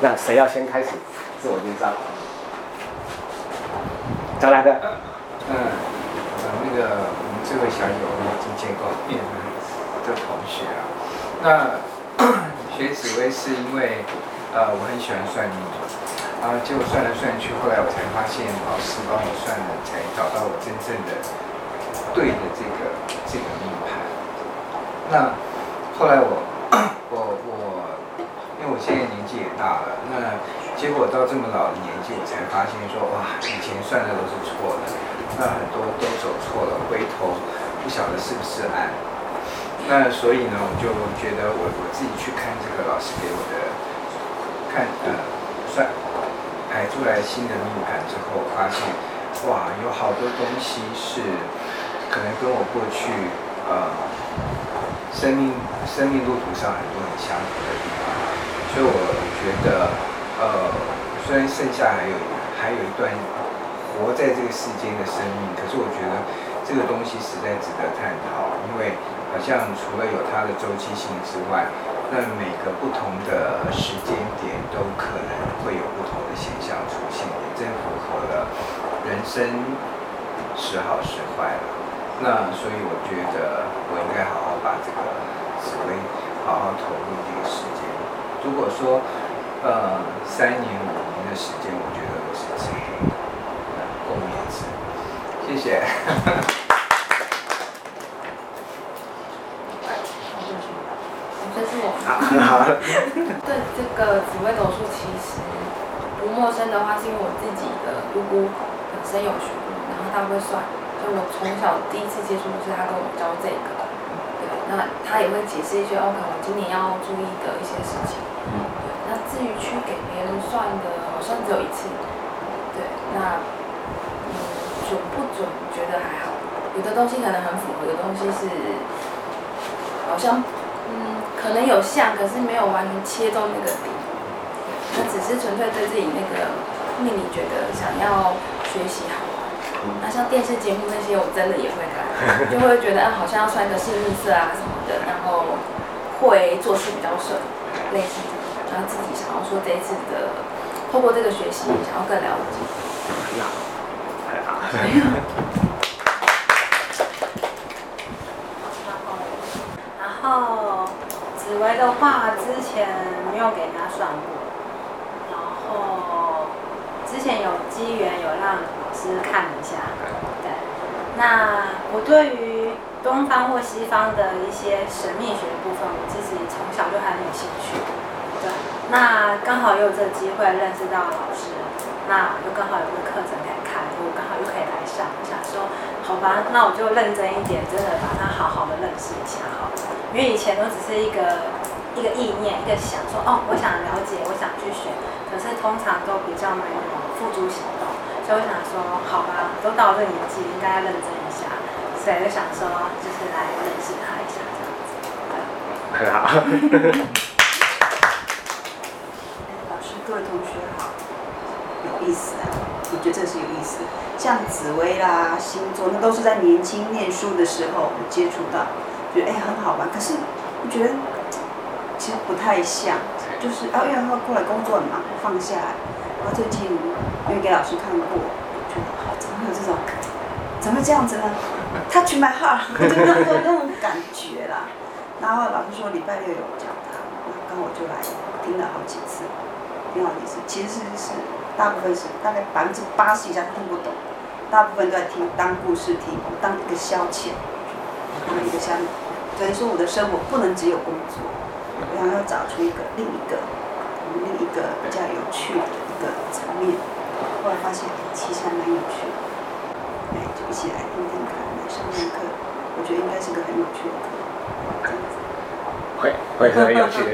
那谁要先开始自我介绍？找来的。嗯，那个我们这位小友已经见过面的同学啊，那 学紫微是因为呃我很喜欢算命，啊结果算来算去，后来我才发现老师帮我算了，才找到我真正的对的这个这个命盘。那后来我，我现在年纪也大了，那结果到这么老的年纪，我才发现说哇，以前算的都是错的，那很多都走错了，回头不晓得是不是岸。那所以呢，我就觉得我我自己去看这个老师给我的看呃算排出来新的命盘之后，发现哇，有好多东西是可能跟我过去呃生命生命路途上很多很相同的地方，所以我觉得呃虽然剩下还有还有一段活在这个世间的生命，可是我觉得这个东西实在值得探讨，因为。好像除了有它的周期性之外，那每个不同的时间点都可能会有不同的现象出现，也正符合了人生时好时坏了。那所以我觉得我应该好好把这个紫微好好投入这个时间。如果说呃三年五年的时间，我觉得我是值得的，共勉之。谢谢。好对这个紫微斗数其实不陌生的话，是因为我自己的姑姑本身有学过，然后她会算，所以我从小第一次接触就是她跟我教这个。对，那他也会解释一些哦，可能今年要注意的一些事情。对，那至于去给别人算的，好像只有一次。对，那嗯准不准？觉得还好，有的东西可能很符合，有的东西是好像嗯。可能有像，可是没有完全切中那个点。他只是纯粹对自己那个命理觉得想要学习好玩。那像电视节目那些，我真的也会看，就会觉得啊，好像要穿个幸运色啊什么的，然后会做事比较顺，类似这种。然后自己想要说这一次的，透过这个学习，想要更了解。呀，太好了。然后。紫薇的话，之前没有给他算过，然后之前有机缘有让老师看一下，对。那我对于东方或西方的一些神秘学的部分，我自己从小就很有兴趣，对。那刚好又有这个机会认识到老师，那又刚好有个课程可以开，我刚好又可以来上，我想说，好吧，那我就认真一点，真的把它好好的认识一下，好。因为以前都只是一个一个意念，一个想说哦，我想了解，我想去学，可是通常都比较没有付诸行动，所以我想说，好吧，都到这个年纪，应该要认真一下，所以就想说，就是来认识他一下这样子。很好。老师，各位同学好，有意思啊，我觉得这是有意思。像紫薇啦、星座，那都是在年轻念书的时候接触到。觉得哎很好玩，可是我觉得其实不太像，就是啊，因为他过来工作很忙，放下来。然后最近因为给老师看过，觉得好，怎么会有这种，怎么会这样子呢？Touch my heart，就那种那种感觉啦。然后老师说礼拜六有讲他，那刚好我就来听了好几次，挺好意思。其实是是大部分是大概百分之八十以上听不懂，大部分都在听当故事听，当一个消遣。当一个像，等于说我的生活不能只有工作，我想要找出一个另一个，另一个比较有趣的一个层面。后来发现其实还蛮有趣的，哎，就一起来听听看，来上上课，我觉得应该是个很有趣的课。会会很有趣。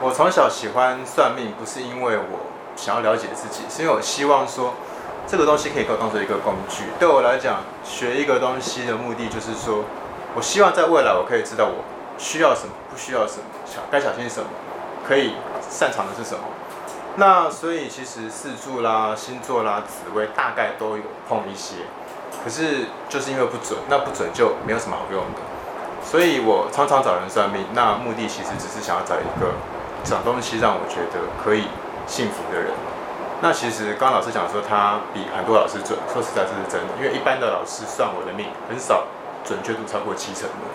我从小喜欢算命，不是因为我想要了解自己，是因为我希望说。这个东西可以给我当做一个工具。对我来讲，学一个东西的目的就是说，我希望在未来我可以知道我需要什么，不需要什么，小该小心什么，可以擅长的是什么。那所以其实四柱啦、星座啦、紫微大概都有碰一些，可是就是因为不准，那不准就没有什么好用的。所以我常常找人算命，那目的其实只是想要找一个找东西让我觉得可以幸福的人。那其实刚刚老师讲说他比很多老师准，说实在这是真的，因为一般的老师算我的命很少准确度超过七成的，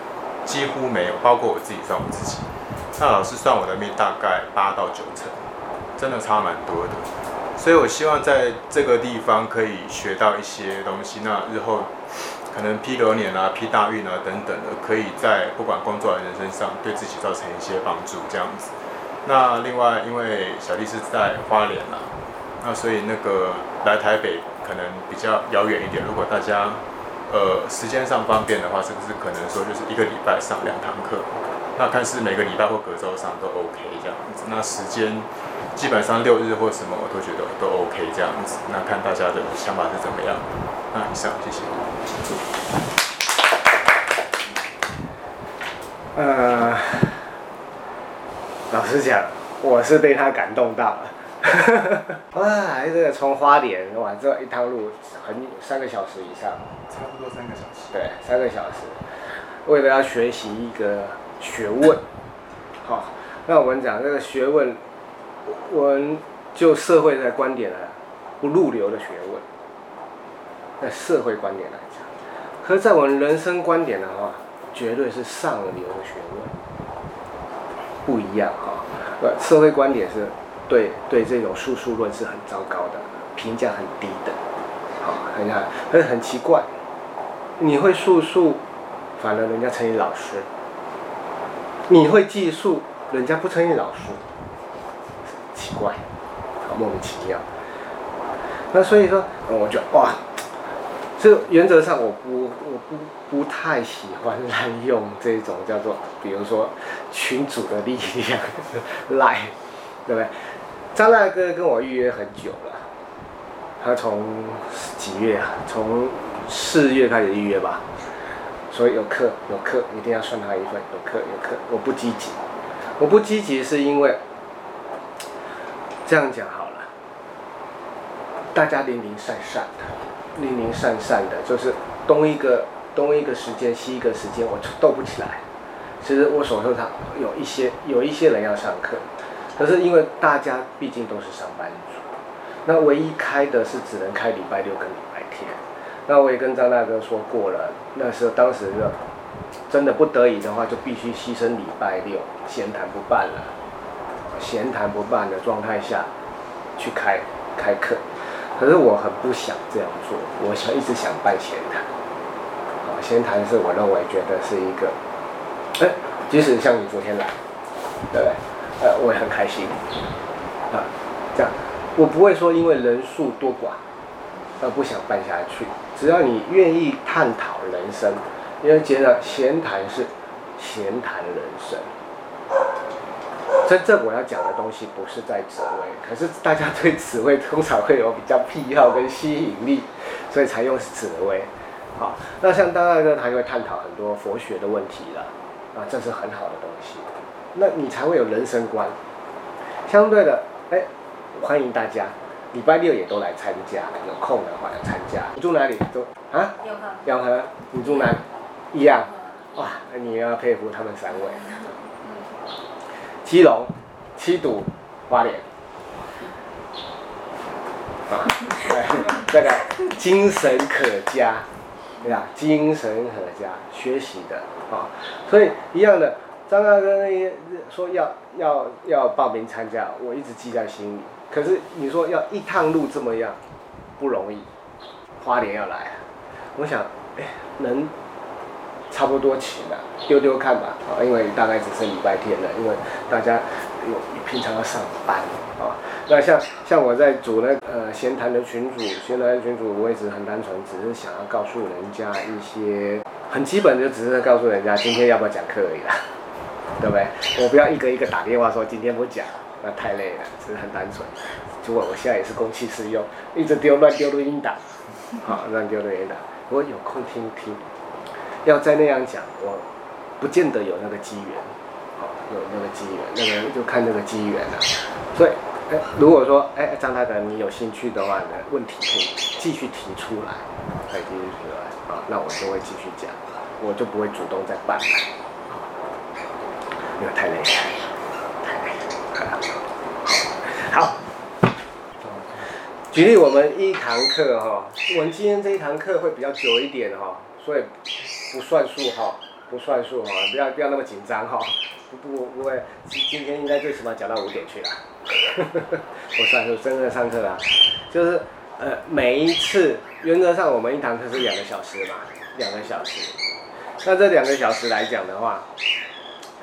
几乎没有，包括我自己算我自己。那老师算我的命大概八到九成，真的差蛮多的。所以我希望在这个地方可以学到一些东西，那日后。可能批流年啊、批大运啊等等的，可以在不管工作的人身上对自己造成一些帮助，这样子。那另外，因为小弟是在花莲啦，那所以那个来台北可能比较遥远一点。如果大家呃时间上方便的话，是不是可能说就是一个礼拜上两堂课？那看是每个礼拜或隔周上都 OK 这样子。那时间基本上六日或什么我都觉得都 OK 这样子。那看大家的想法是怎么样？那以上，谢谢。呃，老实讲，我是被他感动到了。哇，这个从花莲哇，这一趟路很三个小时以上，差不多三个小时。对，三个小时，为了要学习一个学问。好，那我们讲这个学问，我们就社会的观点来，不入流的学问。在社会观点来讲，可是在我们人生观点的话，绝对是上流的学问，不一样哈。呃，社会观点是对对这种术数论是很糟糕的，评价很低的。好，很看，可是很奇怪，你会术数，反而人家称你老师；你会计数，人家不称你老师，奇怪，莫名其妙。那所以说，我就哇。这原则上我不我不不太喜欢滥用这种叫做，比如说群主的力量来，对不对？张大哥跟我预约很久了，他从几月啊？从四月开始预约吧，所以有课有课一定要算他一份，有课有课。我不积极，我不积极是因为这样讲好了，大家零零散散的。零零散散的，就是东一个东一个时间，西一个时间，我斗不起来。其实我手头上有一些有一些人要上课，可是因为大家毕竟都是上班族，那唯一开的是只能开礼拜六跟礼拜。那我也跟张大哥说过了，那时候当时就真的不得已的话，就必须牺牲礼拜六闲谈不办了。闲谈不办的状态下去开开课。可是我很不想这样做，我想一直想办闲谈。啊，闲谈是我认为觉得是一个，哎，即使像你昨天来，对不对？呃，我也很开心。啊，这样，我不会说因为人数多寡而不想办下去。只要你愿意探讨人生，因为觉得闲谈是闲谈人生。真正我要讲的东西不是在紫微，可是大家对紫微通常会有比较癖好跟吸引力，所以才用紫微。好，那像当然呢他会探讨很多佛学的问题了，啊，这是很好的东西，那你才会有人生观。相对的，哎，欢迎大家礼拜六也都来参加，有空的话要参加。你住哪里？都啊？永和。永和。你住哪里？一样。哇，你要佩服他们三位。基隆、七堵、花莲，啊，这个精神可嘉，对吧？精神可嘉，学习的啊，所以一样的，张大哥那些说要要要报名参加，我一直记在心里。可是你说要一趟路这么样，不容易，花莲要来，我想，哎，能。差不多起了，丢丢看吧，啊，因为大概只剩礼拜天了，因为大家有平常要上班，啊，那像像我在组那呃闲谈的群组，闲谈的群组我也只是很单纯，只是想要告诉人家一些很基本，就只是告诉人家今天要不要讲课而已啦，对不对？我不要一个一个打电话说今天不讲，那太累了，只是很单纯。结果我现在也是公器私用，一直丢乱丢录音档，好乱丢录音档，我有空听听。要再那样讲，我不见得有那个机缘，好，有那个机缘，那个就看那个机缘了。所以，哎，如果说，哎，张大哥，你有兴趣的话呢，问题可以继续提出来，可以继续提出来，啊，那我就会继续讲。我就不会主动再办了，因为太累了，太累了。好，举例我们一堂课哈，我们今天这一堂课会比较久一点哈，所以不算数哈，不算数哈，不要不要那么紧张哈，不不不会，今天应该最起码讲到五点去了，不算数，真的上课了，就是呃每一次原则上我们一堂课是两个小时嘛，两个小时，那这两个小时来讲的话，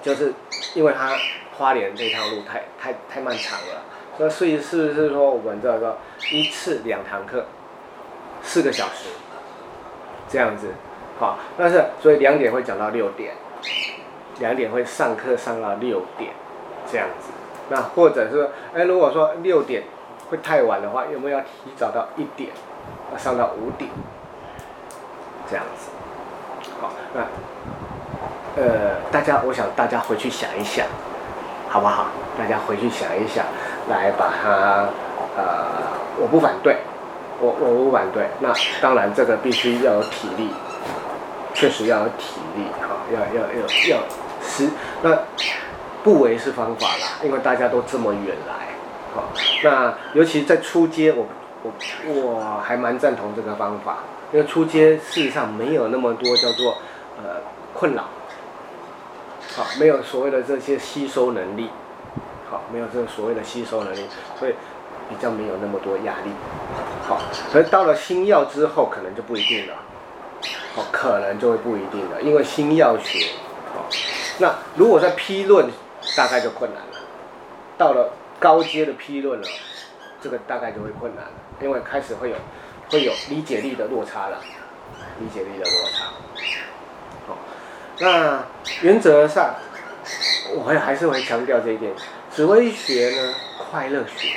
就是因为它花莲这一趟路太太太漫长了。那所以是是说我们这个一次两堂课，四个小时，这样子，好，但是所以两点会讲到六点，两点会上课上到六点，这样子，那或者是哎如果说六点会太晚的话，有没有要提早到一点，上到五点，这样子，好，那呃大家我想大家回去想一想，好不好？大家回去想一想。来把它，呃，我不反对，我我不反对。那当然，这个必须要有体力，确实要有体力，哈，要要要要是那不为是方法啦，因为大家都这么远来，好，那尤其在出街，我我我还蛮赞同这个方法，因为出街事实上没有那么多叫做呃困扰，好，没有所谓的这些吸收能力。好，没有这个所谓的吸收能力，所以比较没有那么多压力。好，所以到了新药之后，可能就不一定了。好，可能就会不一定了，因为新药学。好，那如果在批论，大概就困难了。到了高阶的批论了，这个大概就会困难了，因为开始会有会有理解力的落差了，理解力的落差。好，那原则上，我会还是会强调这一点。紫微学呢，快乐学，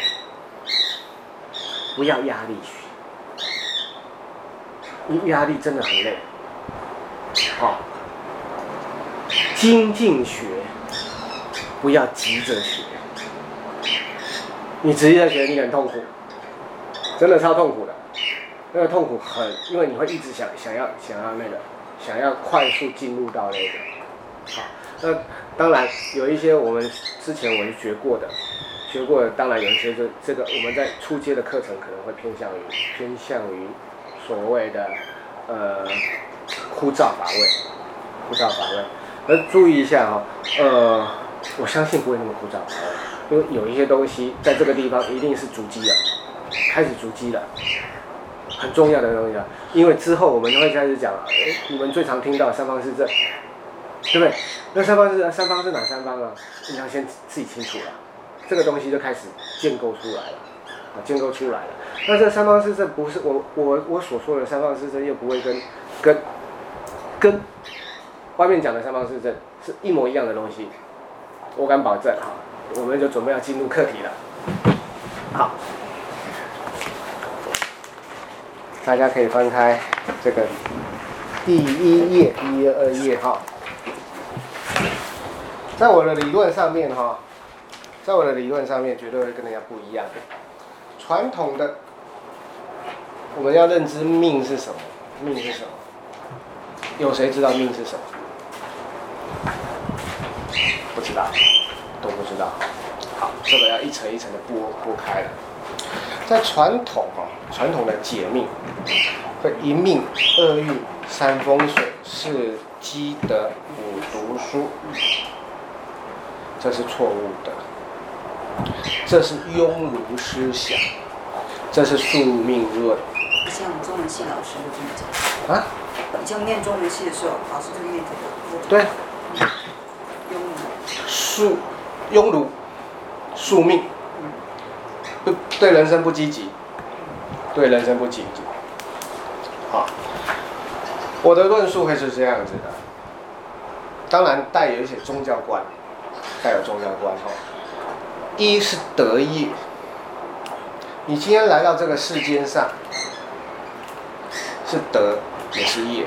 不要压力学，你压力真的很累。好、精进学，不要急着学，你直接学你很痛苦，真的超痛苦的，那个痛苦很，因为你会一直想想要想要那个，想要快速进入到那个，好，那。当然有一些我们之前我们学过的，学过的，当然有一些这这个我们在初阶的课程可能会偏向于偏向于所谓的呃枯燥乏味，枯燥乏味。而注意一下哈、哦，呃，我相信不会那么枯燥，因为有一些东西在这个地方一定是筑基了，开始逐机了，很重要的东西啊。因为之后我们会开始讲，哎，你们最常听到三方四正。对不对？那三方是三方是哪三方啊？你要先自己清楚了，这个东西就开始建构出来了，啊，建构出来了。那这三方四正不是我我我所说的三方四正，又不会跟跟跟外面讲的三方四正是一模一样的东西，我敢保证哈。我们就准备要进入课题了，好，大家可以翻开这个第一页、一二页哈。在我的理论上面，哈，在我的理论上面，绝对会跟人家不一样。传统的，我们要认知命是什么？命是什么？有谁知道命是什么？不知道，都不知道。好，这个要一层一层的剥剥开了。在传统，哈，传统的解命，会一命、二运、三风水、四积德、五读书。这是错误的，这是庸儒思想，这是宿命论。以前我们中文系老师就这么讲。啊？以前念中文系的时候，老师就念这个。对。庸儒。宿，庸儒，宿命。不，对人生不积极。对人生不积极。好，我的论述会是这样子的，当然带有一些宗教观。带有重要观哈，一是德业，你今天来到这个世间上，是德也是业，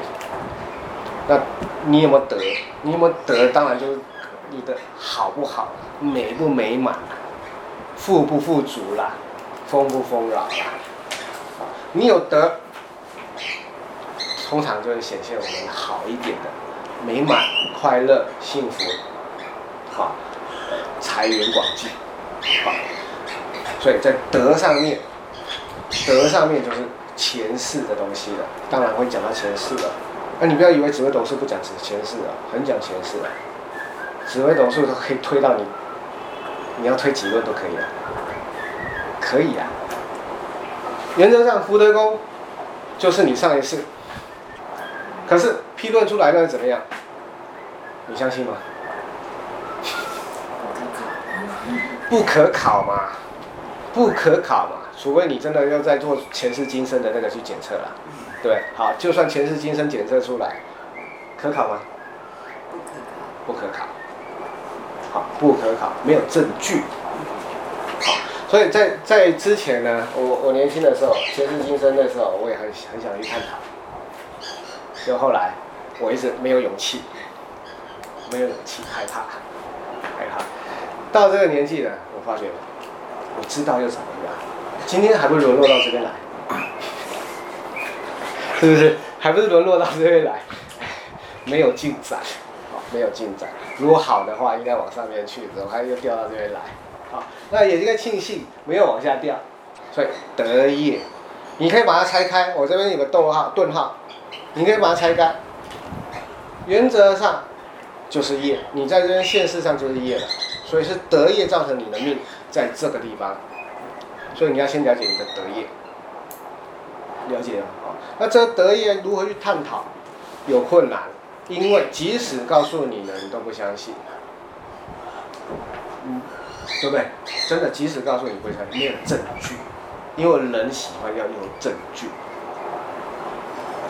那你有没有德？你有没有德？当然就是你的好不好，美不美满，富不富足啦，丰不丰饶啦，你有德，通常就会显现我们好一点的、美满、快乐、幸福，好，财源广进，好。所以在德上面，德上面就是前世的东西了，当然会讲到前世了。那你不要以为紫微斗数不讲前世啊，很讲前世啊。紫微斗数都可以推到你，你要推几论都可以啊，可以啊。原则上福德宫就是你上一世，可是批论出来那是怎么样？你相信吗？不可考嘛。不可考嘛，除非你真的要再做前世今生的那个去检测了，对，好，就算前世今生检测出来，可考吗？不可考，好，不可考，没有证据，好，所以在在之前呢，我我年轻的时候，前世今生的时候，我也很很想去探讨，就后来我一直没有勇气，没有勇气，害怕，害怕，到这个年纪了，我发觉。我知道又怎么样？今天还不是沦落到这边来，是不是？还不是沦落到这边来？没有进展，好，没有进展。如果好的话，应该往上面去，怎么还又掉到这边来？好，那也应该庆幸没有往下掉。所以得业，你可以把它拆开。我这边有个逗号、顿号，你可以把它拆开。原则上就是业，你在这边现世上就是业了。所以是德业造成你的命在这个地方，所以你要先了解你的德业，了解了啊？那这德业如何去探讨？有困难，因为即使告诉你了，你都不相信，嗯，对不对？真的，即使告诉你不相信，没有证据，因为人喜欢要有证据，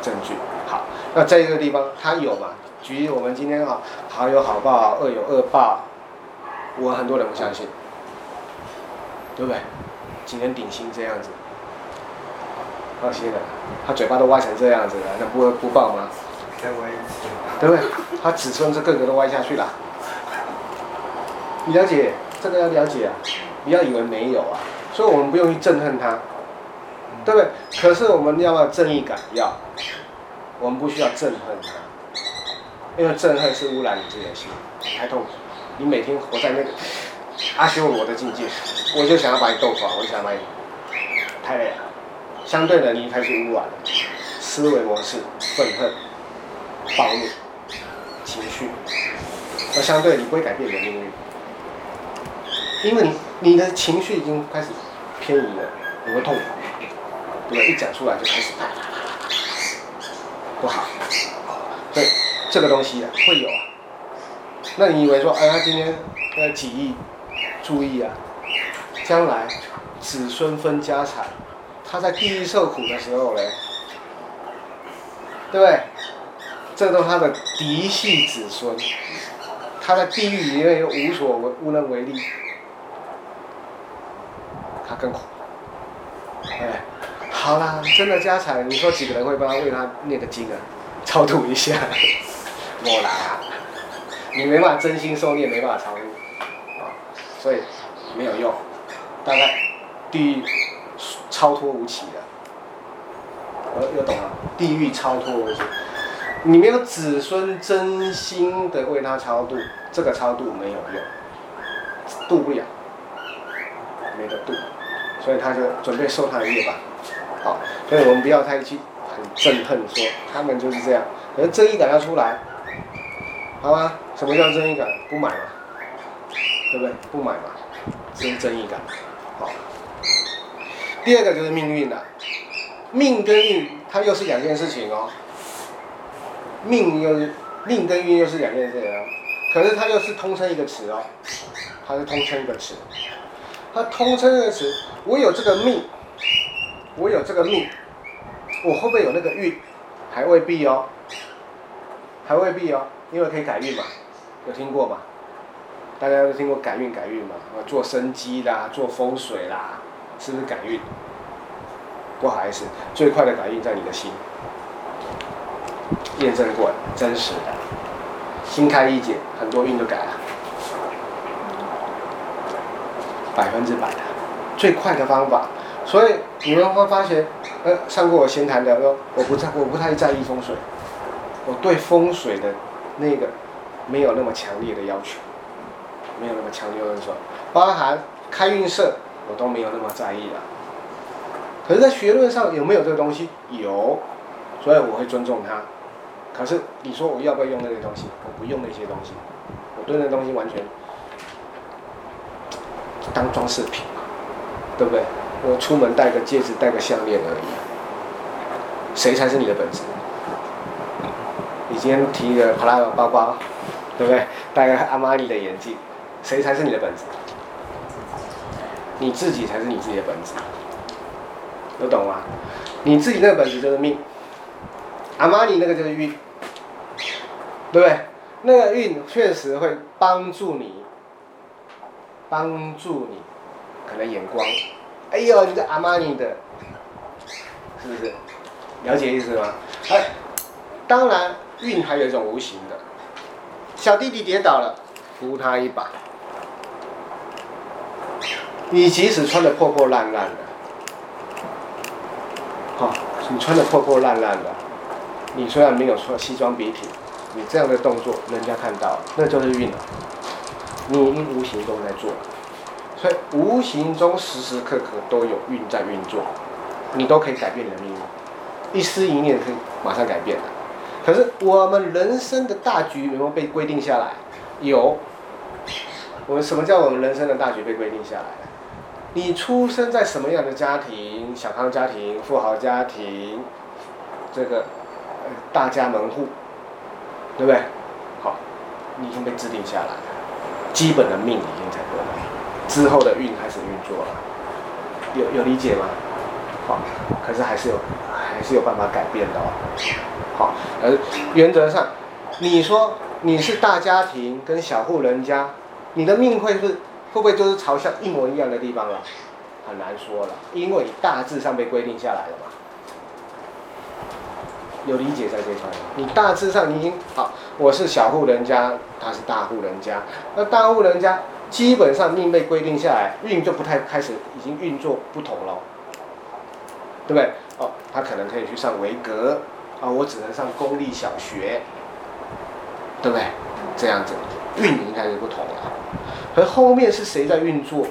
证据。好，那在这个地方它有嘛？举例我们今天啊，好有好报，恶有恶报。我很多人不相信，对不对？今天顶薪这样子，放心了，他嘴巴都歪成这样子了，那不会不报吗？再歪一次，对不对？他子孙是个个都歪下去了。你了解这个要了解啊，不要以为没有啊，所以我们不用去憎恨他，对不对？可是我们要不要正义感？要，我们不需要憎恨他，因为憎恨是污染你自己的心，太痛苦。你每天活在那个阿修罗的境界，我就想要把你斗垮，我就想要把你太累了。相对的，你开始污染了思维模式、愤恨、暴怒、情绪，那相对你不会改变你的命运，因为你你的情绪已经开始偏移了，你会痛苦，对吧？一讲出来就开始啪啪啪啪，不好。对，这个东西啊，会有啊。那你以为说，哎，他今天呃几亿，注意啊，将来子孙分家产，他在地狱受苦的时候嘞，对不对？这都他的嫡系子孙，他在地狱里面又无所为无能为力，他更苦。哎，好啦，真的家产，你说几个人会帮他为他念个经啊，超度一下？我来啊。你没办法真心受念，没办法超度，啊，所以没有用，大概地狱超脱无期的，我又懂了，地狱超脱无期，你没有子孙真心的为他超度，这个超度没有用，度不了，没得度，所以他就准备受他的业吧，好，所以我们不要太去很憎恨说他们就是这样，可是正义感要出来，好吗？什么叫正义感？不买嘛，对不对？不买嘛，这是正义感。好，第二个就是命运了，命跟运它又是两件事情哦。命又是命跟运又是两件事情哦，可是它又是通称一个词哦，它是通称一个词，它通称一个词。我有这个命，我有这个命，我会不会有那个运？还未必哦，还未必哦，因为可以改运嘛。有听过吗？大家都听过改运改运嘛？做生机啦，做风水啦，是不是改运？不好意思，最快的改运在你的心。验证过，真实的，心开一解，很多运都改了，百分之百的，最快的方法。所以你们会发现，呃，上过我闲谈的说，我不在，我不太在意风水，我对风水的那个没有那么强烈的要求，没有那么强烈的要求，包含开运色我都没有那么在意了。可是，在学论上有没有这个东西？有，所以我会尊重它。可是你说我要不要用那些东西？我不用那些东西，我对那东西完全当装饰品，对不对？我出门戴个戒指，戴个项链而已。谁才是你的本质？你今天提一个普拉多包包，对不对？戴个阿玛尼的眼镜，谁才是你的本质？你自己才是你自己的本质，有懂吗？你自己那个本质就是命，阿玛尼那个就是运，对不对？那个运确实会帮助你，帮助你，可能眼光。哎呦，你这阿玛尼的，是不是？了解意思吗？哎，当然，运还有一种无形的。小弟弟跌倒了，扶他一把。你即使穿的破破烂烂的，好、你穿的破破烂烂的，你虽然没有穿西装笔挺，你这样的动作，人家看到，那就是运了。你无形中在做。所以无形中时时刻刻都有运在运作，你都可以改变你的命运，一丝一念可以马上改变的。可是我们人生的大局有没有被规定下来？有。我们什么叫我们人生的大局被规定下来？你出生在什么样的家庭？小康家庭、富豪家庭，这个大家门户，对不对？好，你已经被制定下来了，基本的命已经在过来。之后的运开始运作了，有有理解吗？好，可是还是有，还是有办法改变的哦。好，而原则上，你说你是大家庭跟小户人家，你的命会是会不会就是朝向一模一样的地方了？很难说了，因为大致上被规定下来了嘛。有理解在这块？你大致上你已经好，我是小户人家，他是大户人家，那大户人家。基本上命被规定下来，运就不太开始，已经运作不同了，对不对？哦，他可能可以去上维格，啊、我只能上公立小学，对不对？这样子，运应该是不同了。可后面是谁在运作，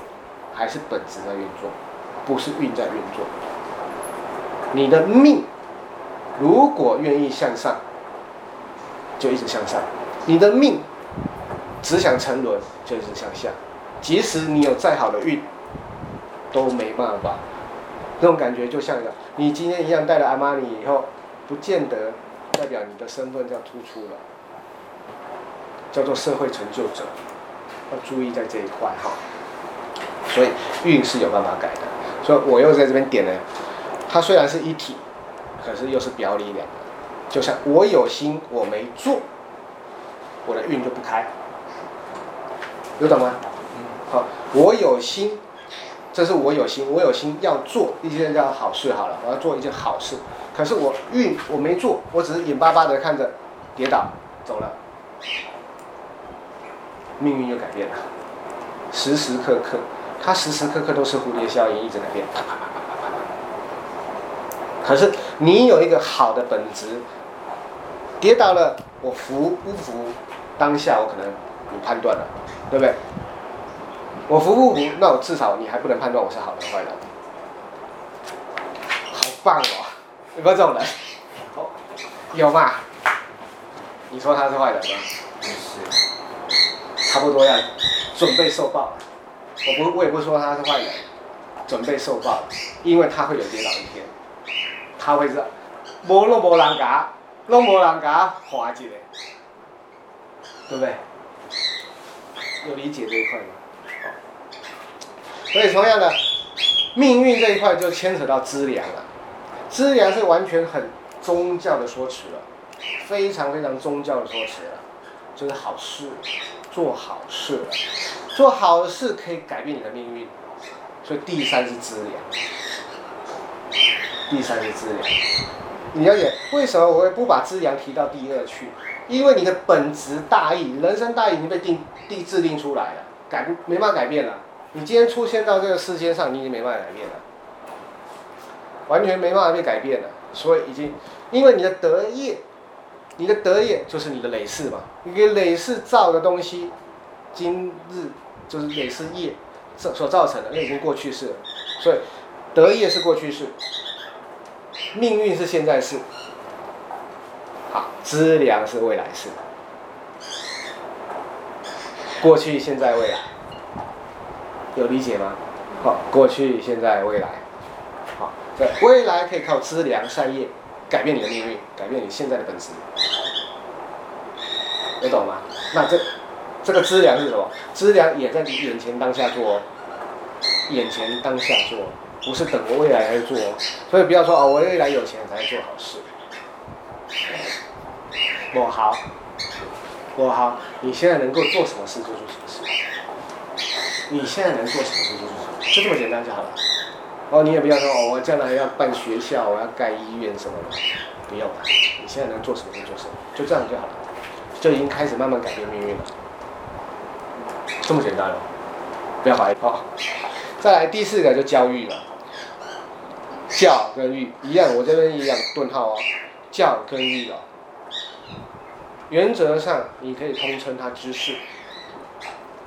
还是本质在运作？不是运在运作。你的命如果愿意向上，就一直向上。你的命。只想沉沦，就一直向下。即使你有再好的运，都没办法。那种感觉就像，你今天一样带了阿玛尼以后，不见得代表你的身份就要突出了，叫做社会成就者。要注意在这一块哈。所以运是有办法改的。所以我又在这边点了，它虽然是一体，可是又是表里两个。就像我有心，我没做，我的运就不开。有懂吗？好，我有心，这是我有心，我有心要做一件叫好事好了，我要做一件好事。可是我运我没做，我只是眼巴巴的看着跌倒走了，命运就改变了。时时刻刻，它时时刻刻都是蝴蝶效应，一直在变。啪啪啪啪啪啪。可是你有一个好的本质，跌倒了，我服不服？当下我可能有判断了。对不对？我服不服？那我至少你还不能判断我是好人坏人。好棒哦！有没有这种人？哦，有嘛？你说他是坏人吗？不是，差不多要准备受报。我不，我也不说他是坏人，准备受报，因为他会有跌倒一天，他会是无都无人甲，拢无人甲滑一个，对不对？有理解这一块吗？所以同样的，命运这一块就牵扯到资粮了。资粮是完全很宗教的说辞了，非常非常宗教的说辞了，就是好事，做好事，做好事可以改变你的命运。所以第三是资粮，第三是资粮。你了解为什么我会不把资粮提到第二去？因为你的本质大义，人生大义已经被定定制定出来了，改没办法改变了。你今天出现到这个世界上，你已经没办法改变了。完全没办法被改变了，所以已经，因为你的德业，你的德业就是你的累世嘛，你给累世造的东西，今日就是累世业所所造成的，那已经过去式了，所以德业是过去式，命运是现在式，好，资粮是未来式，过去、现在、未来，有理解吗？好，过去、现在、未来，未来可以靠资粮善业改变你的命运，改变你现在的本质，你懂吗？那这这个资粮是什么？资粮也在你眼前当下做，眼前当下做，不是等我未来来做，所以不要说哦，我未来有钱才做好事。我好，我好，你现在能够做什么事就做什么事，你现在能做什么事就做什么。就这么简单就好了，哦，你也不要说哦，我将来要办学校，我要盖医院什么的，不用了，你现在能做什么就做什么，就这样就好了，就已经开始慢慢改变命运了，这么简单了，不要怀疑哦。再来第四个就教育了，教跟育一样，我这边一样顿号哦，教跟育哦，原则上你可以通称它知识，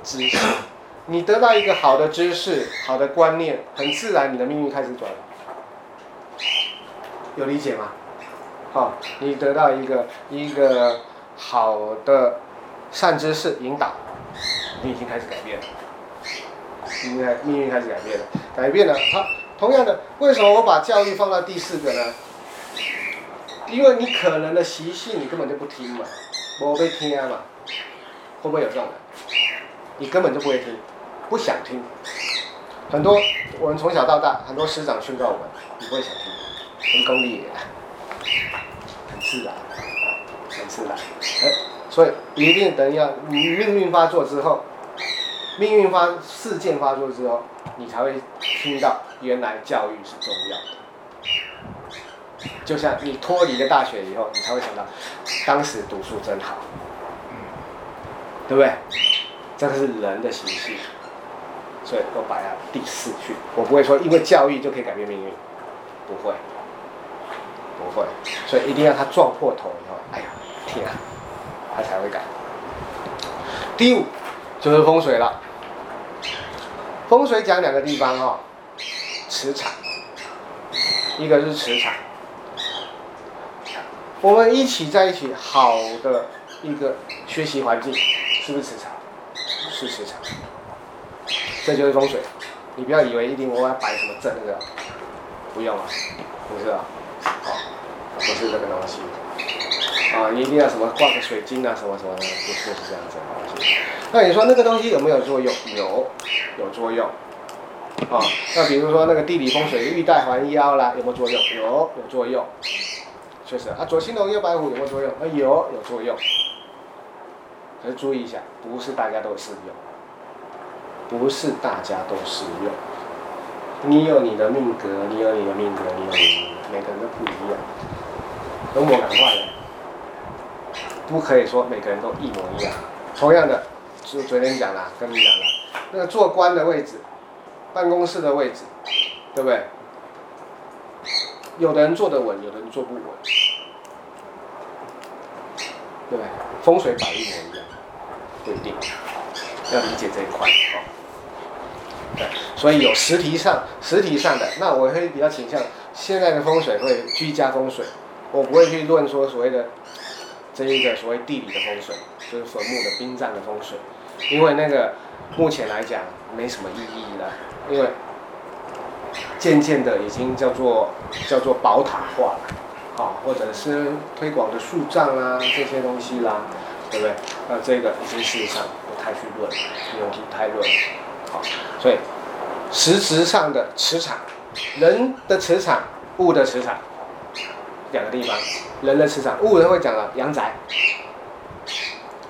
知识。你得到一个好的知识、好的观念，很自然，你的命运开始转。有理解吗？好，你得到一个一个好的善知识引导，你已经开始改变了。应该命运开始改变了，改变了。好，同样的，为什么我把教育放到第四个呢？因为你可能的习性，你根本就不听嘛，我被听嘛，会不会有这种的？你根本就不会听。不想听，很多我们从小到大，很多师长训告我们，你不会想听，很功利也，很自然，很自然，哎，所以一定等要你命运发作之后，命运发事件发作之后，你才会听到原来教育是重要的。就像你脱离了大学以后，你才会想到当时读书真好，对不对？这个是人的习性。所以我摆在第四去，我不会说因为教育就可以改变命运，不会，不会，所以一定要他撞破头以后，哎呀，天啊，他才会改。第五就是风水了，风水讲两个地方哈、哦，磁场，一个是磁场，我们一起在一起好的一个学习环境，是不是磁场？是磁场。这就是风水，你不要以为一定我要摆什么阵那个，不用啊，不是啊，不是这个东西，啊，你一定要什么挂个水晶啊什么什么的，不是是这样子的东西。那你说那个东西有没有作用？有，有作用。啊、那比如说那个地理风水，玉带环腰啦，有没有作用？有，有作用。确实啊，左青龙右白虎有没有作用？啊，有，有作用。可是注意一下，不是大家都适用。不是大家都适用，你有你的命格，你有你的命格，你有你命格，每个人都不一样，都模感化的，不可以说每个人都一模一样。同样的，就昨天讲了，跟你讲了，那个做官的位置，办公室的位置，对不对？有的人坐得稳，有的人坐不稳，对不对？风水摆一模一样，不一定，要理解这一块哦。对，所以有实体上、实体上的，那我会比较倾向现在的风水会居家风水，我不会去论说所谓的这一个所谓地理的风水，就是坟墓的殡葬的风水，因为那个目前来讲没什么意义了，因为渐渐的已经叫做叫做宝塔化了，啊，或者是推广的树葬啊这些东西啦，对不对？那这个已经事实上不太去论，不用去太论。所以，实质上的磁场，人的磁场，物的磁场，两个地方，人的磁场，物人会讲了阳宅，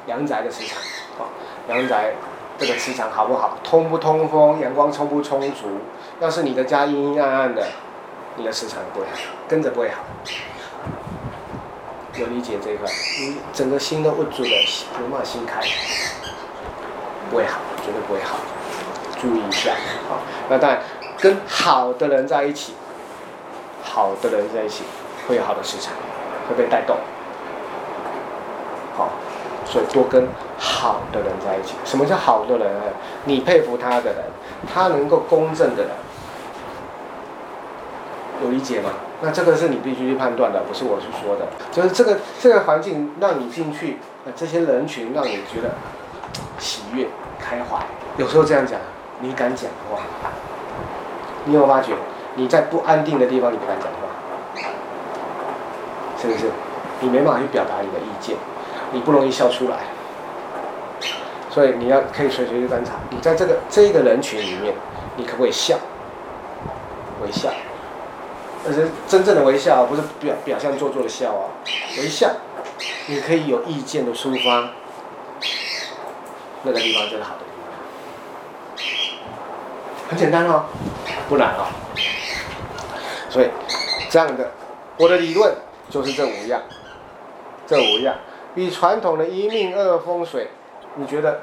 阳宅的磁场，好，阳宅这个磁场好不好？通不通风？阳光充不充足？要是你的家阴阴暗暗的，你的磁场不会好，跟着不会好。有理解这一块？你整个心都不足的，有没有心开？不会好，绝对不会好。注意一下，好，那当然跟好的人在一起，好的人在一起，会有好的市场，会被带动。好，所以多跟好的人在一起。什么叫好的人呢？你佩服他的人，他能够公正的人，有理解吗？那这个是你必须去判断的，不是我去说的。就是这个这个环境让你进去，这些人群让你觉得喜悦、开怀。有时候这样讲，你敢讲话？你有发觉？你在不安定的地方，你不敢讲话，是不是？你没办法去表达你的意见，你不容易笑出来。所以你要可以随随去观察，你在这个这一个人群里面，你可不可以笑？微笑，而是真正的微笑，不是表表象做作的笑啊，微笑，你可以有意见的抒发，那个地方就是好的，很简单哦，不难哦。所以，这样的，我的理论就是这五样，这五样比传统的一命二风水，你觉得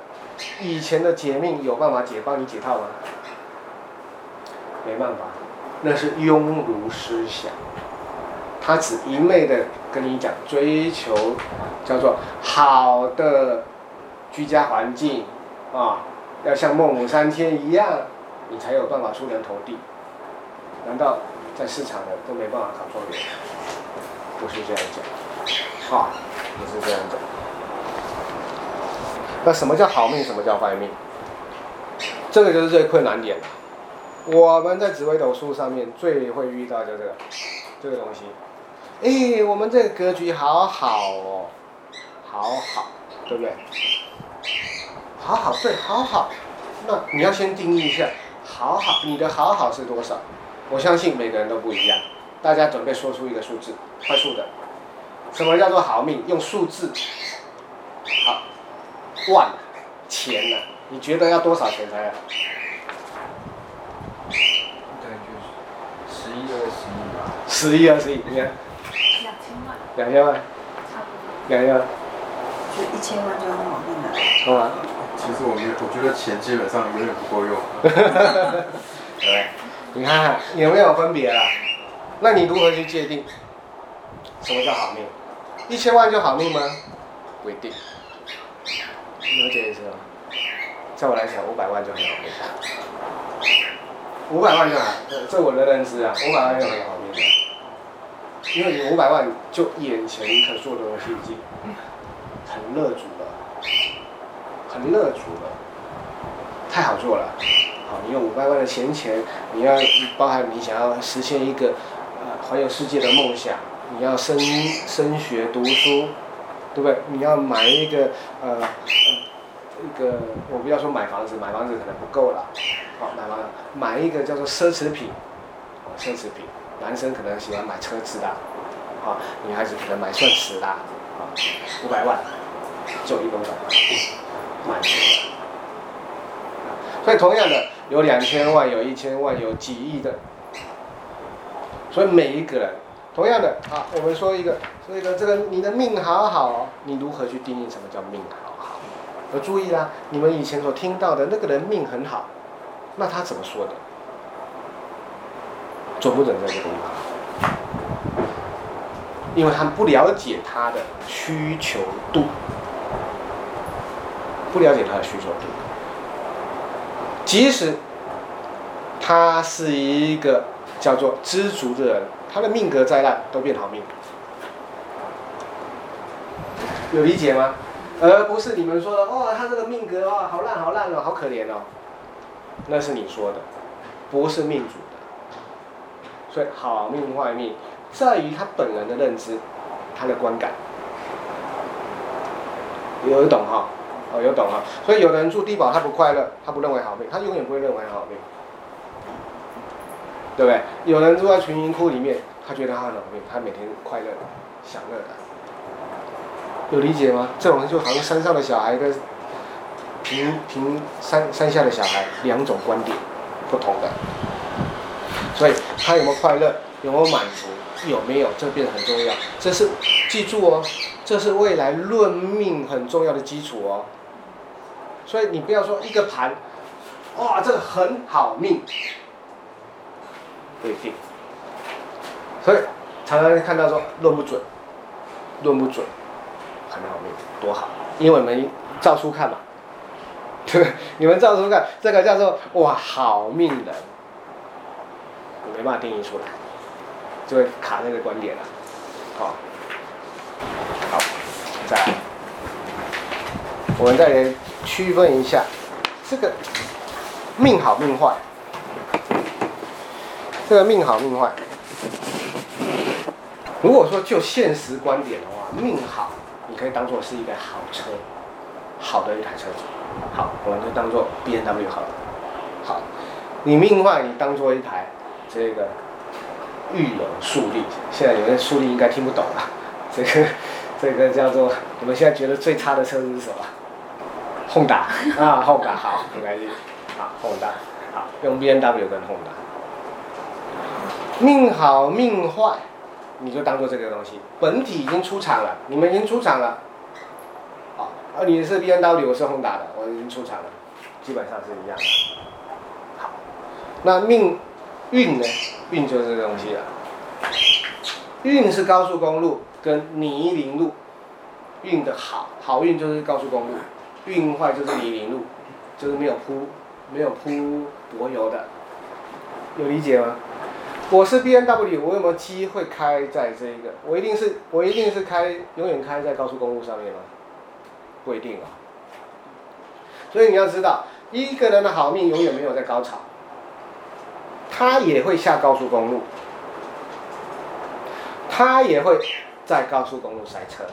以前的解命有办法解帮你解套吗？没办法，那是庸儒思想，他只一昧的跟你讲追求叫做好的居家环境啊，要像孟母三迁一样，你才有办法出人头地，难道？在市场的都没办法考状元，不是这样讲，啊，不是这样讲。那什么叫好命？什么叫坏命？这个就是最困难点。我们在紫微斗数上面最会遇到就这个这个东西。哎，我们这个格局好好哦，好好，对不对？好好，对，好好。那你要先定义一下，好好，你的好好是多少？我相信每个人都不一样，大家准备说出一个数字，快速的。什么叫做好命？用数字。好，万，钱呢？你觉得要多少钱才？对，就是十一二十亿吧。十一二十亿，你看。两千万。两千万。差不多。两千万。就一千万就很好命了。好吗？其实我觉得，我觉得钱基本上永远不够用。对。你看看有没有分别啊？那你如何去界定什么叫好命？一千万就好命吗？不一定。你了解意思吗？在我来讲，五百万就很好命。五百万就好，这这我的认知啊，五百万就很好命。因为你五百万就眼前可做的东西已经很乐足了，很乐足了，太好做了。好你用五百万的闲钱，你要包含你想要实现一个呃环游世界的梦想，你要升升学读书，对不对？你要买一个呃一个，我不要说买房子，买房子可能不够了，好，买房子买一个叫做奢侈品，奢侈品，男生可能喜欢买车子的，啊，女孩子可能买钻石的，啊，五百万就一个五百万，所以同样的。有两千万，有一千万，有几亿的，所以每一个人，同样的啊，我们说一个，说一个这个你的命好好，你如何去定义什么叫命好好？要注意啦，你们以前所听到的那个人命很好，那他怎么说的？准不准在这个地方？因为他不了解他的需求度，不了解他的需求度。即使他是一个叫做知足的人，他的命格再烂都变好命，有理解吗？而不是你们说的哦，他这个命格哦，好烂好烂哦，好可怜哦，那是你说的，不是命主的。所以好命坏命在于他本人的认知，他的观感，有懂哈？哦，有懂啊，所以有的人住低保，他不快乐，他不认为好命，他永远不会认为好命，对不对？有人住在群英窟里面，他觉得他很好命，他每天快乐享乐的，有理解吗？这种人就好像山上的小孩跟平平山山下的小孩两种观点不同的，所以他有没有快乐，有没有满足，有没有，这变得很重要。这是记住哦，这是未来论命很重要的基础哦。所以你不要说一个盘，哇，这个很好命，不一定。所以常常看到说论不准，论不准，很好命，多好，因为我们照书看嘛，对，你们照书看，这个叫做哇好命人，没办法定义出来，就会卡那个观点了，好，好，再来，我们再来区分一下这个命好命坏，这个命好命坏。如果说就现实观点的话，命好，你可以当做是一个好车，好的一台车子。好，我们就当做 B N W 好了。好，你命坏，你当做一台这个玉龙速利。现在有些速利应该听不懂了，这个这个叫做我们现在觉得最差的车子是什么？Honda 啊，Honda 好，没关系。好，Honda 好，用 B N W 跟 Honda。命好命坏。你就当做这个东西，本体已经出厂了，你们已经出厂了，啊，你是 BMW，我是宏达的，我已经出厂了，基本上是一样。好，那命运呢？运就是这个东西了。运是高速公路跟泥泞路，运的好，好运就是高速公路，运坏就是泥泞路，就是没有铺没有铺柏油的，有理解吗？我是 B N W，我有没有机会开在这一个？我一定是，我一定是开，永远开在高速公路上面吗？不一定啊。所以你要知道，一个人的好命永远没有在高潮，他也会下高速公路，他也会在高速公路塞车，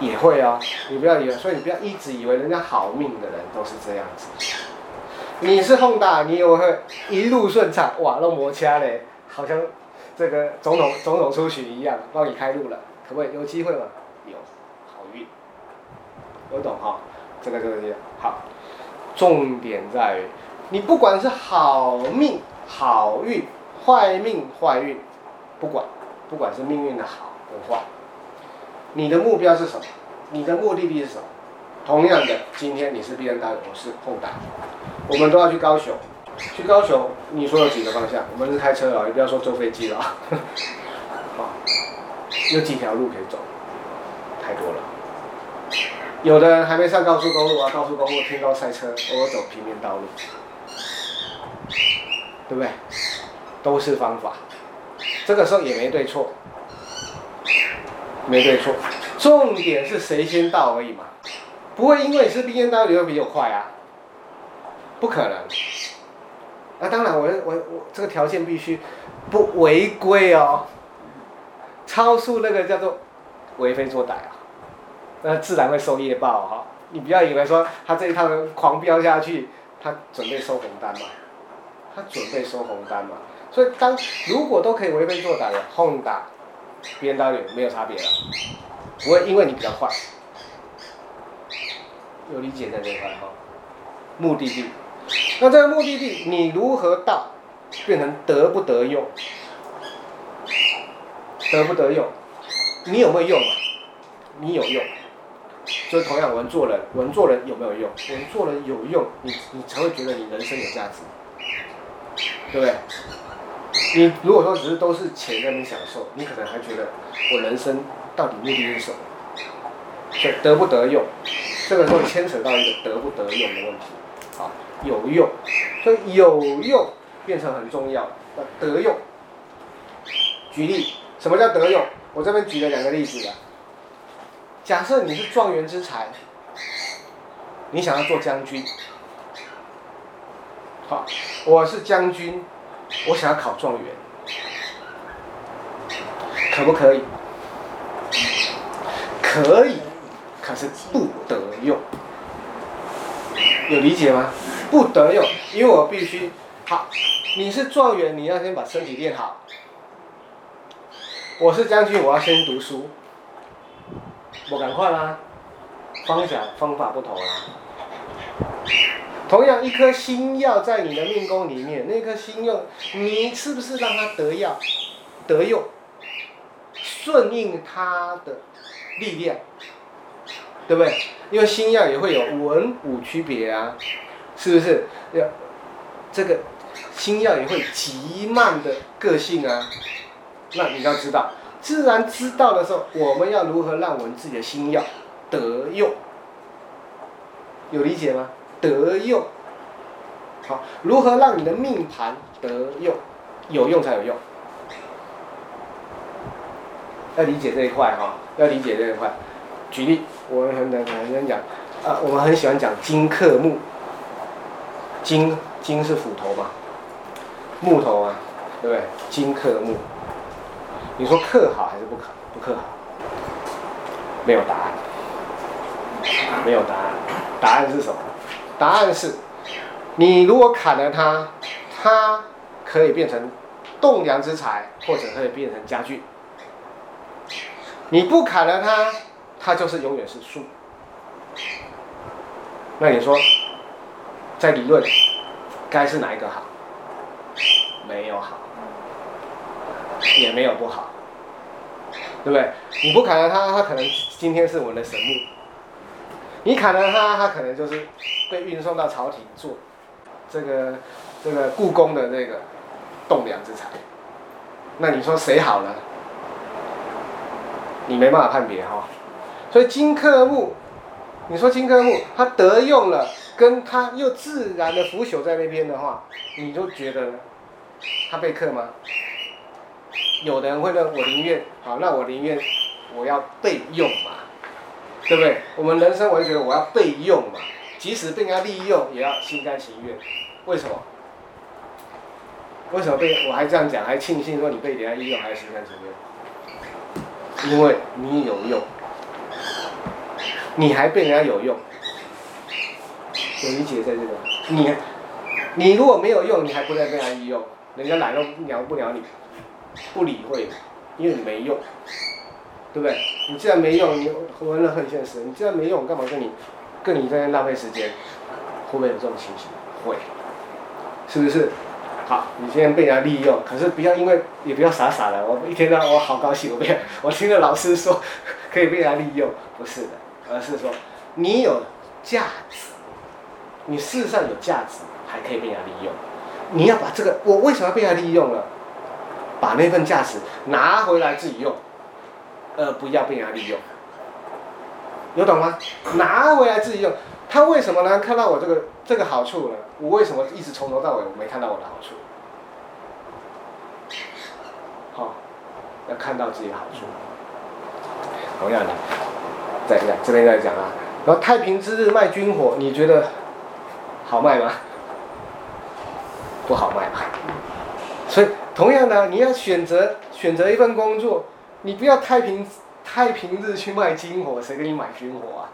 也会哦。你不要以为，所以你不要一直以为人家好命的人都是这样子。你是碰大你以为会一路顺畅，哇，那摩掐嘞，好像这个总统总统出巡一样，帮你开路了，可不可以？有机会吗？有，好运，我懂哈，这个这个这个好，重点在于，你不管是好命好运，坏命坏运，不管，不管是命运的好跟坏，你的目标是什么？你的目的地是什么？同样的，今天你是 B N W，我是后大。我们都要去高雄，去高雄，你说有几个方向？我们是开车啊，也不要说坐飞机了。好，有几条路可以走？太多了。有的人还没上高速公路啊，高速公路听到塞车，我走平面道路，对不对？都是方法。这个时候也没对错，没对错，重点是谁先到而已嘛。不会因为你是 BMW 会比我快啊。不可能，那、当然我，我我这个条件必须不违规哦，超速那个叫做为非作歹啊，那自然会受业报哈、哦。你不要以为说他这一趟狂飙下去，他准备收红单嘛，他准备收红单嘛。所以当如果都可以为非作歹的，Honda、BMW 没有差别了，不会因为你比较快，有理解在这块哈，目的地。那这个目的地你如何到，变成得不得用？得不得用？你有没有用啊？你有用，所以同样我们做人，我们做人有没有用？我们做人有用，你你才会觉得你人生有价值，对不对？你如果说只是都是钱在那享受，你可能还觉得我人生到底目的是什么？所以得不得用，这个时候牵扯到一个得不得用的问题，好。有用，所以有用变成很重要。得用，举例，什么叫得用？我这边举了两个例子了。假设你是状元之才，你想要做将军，好，我是将军，我想要考状元，可不可以？可以，可是不得用，有理解吗？不得用，因为我必须好。你是状元，你要先把身体练好。我是将军，我要先读书。我赶快啦，方向方法不同啦。同样一颗星曜在你的命宫里面，那颗星曜，你是不是让它得要得用，顺应它的力量，对不对？因为星曜也会有文武区别啊。是不是要这个星曜也会极慢的个性啊。那你要知道，自然知道的时候，我们要如何让我们自己的星曜得用？有理解吗？得用。好，如何让你的命盘得用？有用才有用。要理解这一块哈，要理解这一块。举例，我们很很很很讲，啊，我们很喜欢讲金克木。金金是斧头嘛，木头啊，对不对？金克木，你说克好还是不克？不克好？没有答案，没有答案。答案是什么？答案是，你如果砍了它，它可以变成栋梁之材，或者可以变成家具。你不砍了它，它就是永远是树。那你说？在理论，该是哪一个好？没有好，也没有不好，对不对？你不砍了它，它可能今天是我们的神木；你砍了他，他可能就是被运送到朝廷做这个这个故宫的这个栋梁之材。那你说谁好呢？你没办法判别哈。所以金克木，你说金克木，他得用了。跟他又自然的腐朽在那边的话，你就觉得他被克吗？有的人会认我宁愿好，那我宁愿我要被用嘛，对不对？我们人生我就觉得我要被用嘛，即使被人家利用，也要心甘情愿。为什么？为什么被我还这样讲，还庆幸说你被人家利用，还是心甘情愿？因为你有用，你还被人家有用。有理解在这个，你，你如果没有用，你还不能被人家利用，人家懒都鸟不鸟你，不理会，因为你没用，对不对？你既然没用，你活得很现实，你既然没用，干嘛跟你，跟你在那浪费时间？会不会有这种情形？会，是不是？好，你现在被人家利用，可是不要因为，也不要傻傻的，我一天到晚我好高兴，我不要，我听着老师说 可以被人家利用，不是的，而是说你有价值。你事实上有价值，还可以被人家利用。你要把这个，我为什么要被人家利用了？把那份价值拿回来自己用，而不要被人家利用。有懂吗？拿回来自己用，他为什么呢看到我这个这个好处呢？我为什么一直从头到尾我没看到我的好处？好、哦，要看到自己的好处。同样的，再讲这边再讲啊。然后太平之日卖军火，你觉得？好卖吗？不好卖吧。所以同样的，你要选择选择一份工作，你不要太平太平日去卖军火，谁给你买军火啊？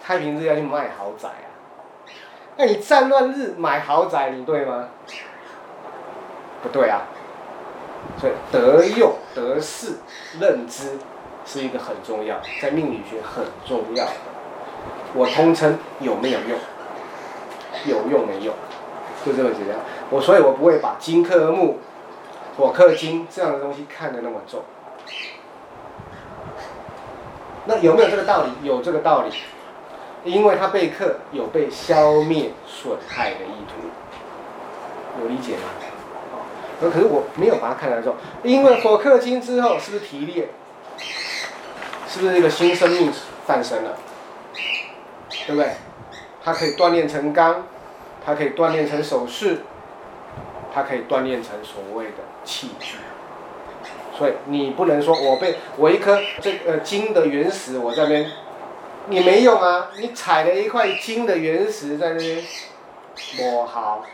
太平日要去卖豪宅啊？那你战乱日买豪宅，你对吗？不对啊。所以得用得势认知是一个很重要，在命理学很重要。我通称有没有用？有用没用，就这么简单。我所以，我不会把金克木、火克金这样的东西看得那么重。那有没有这个道理？有这个道理，因为它被克，有被消灭、损害的意图。有理解吗？哦，可是我没有把它看得重，因为火克金之后，是不是提炼？是不是一个新生命诞生了？对不对？它可以锻炼成钢，它可以锻炼成首饰，它可以锻炼成所谓的器具。所以你不能说我被我一颗这个金的原石我在那边，你没用啊！你采了一块金的原石在那边，磨好。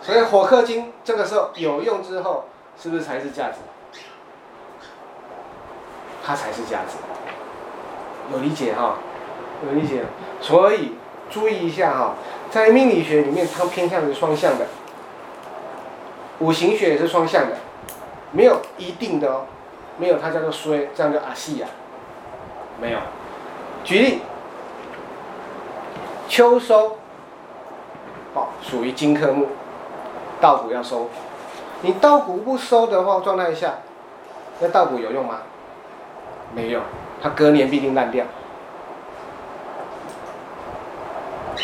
所以火克金这个时候有用之后，是不是才是价值？它才是价值。有理解哈？有理解。所以。注意一下哈，在命理学里面，它偏向于双向的；五行学也是双向的，没有一定的哦，没有它叫做衰，这样叫阿西呀，没有。举例，秋收，哦，属于金科木，稻谷要收，你稻谷不收的话，状态下，那稻谷有用吗？没有，它隔年必定烂掉。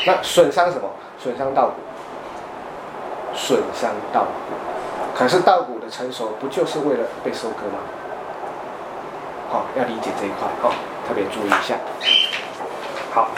那损伤什么？损伤稻谷，损伤稻谷。可是稻谷的成熟不就是为了被收割吗？好，要理解这一块，好，特别注意一下。好。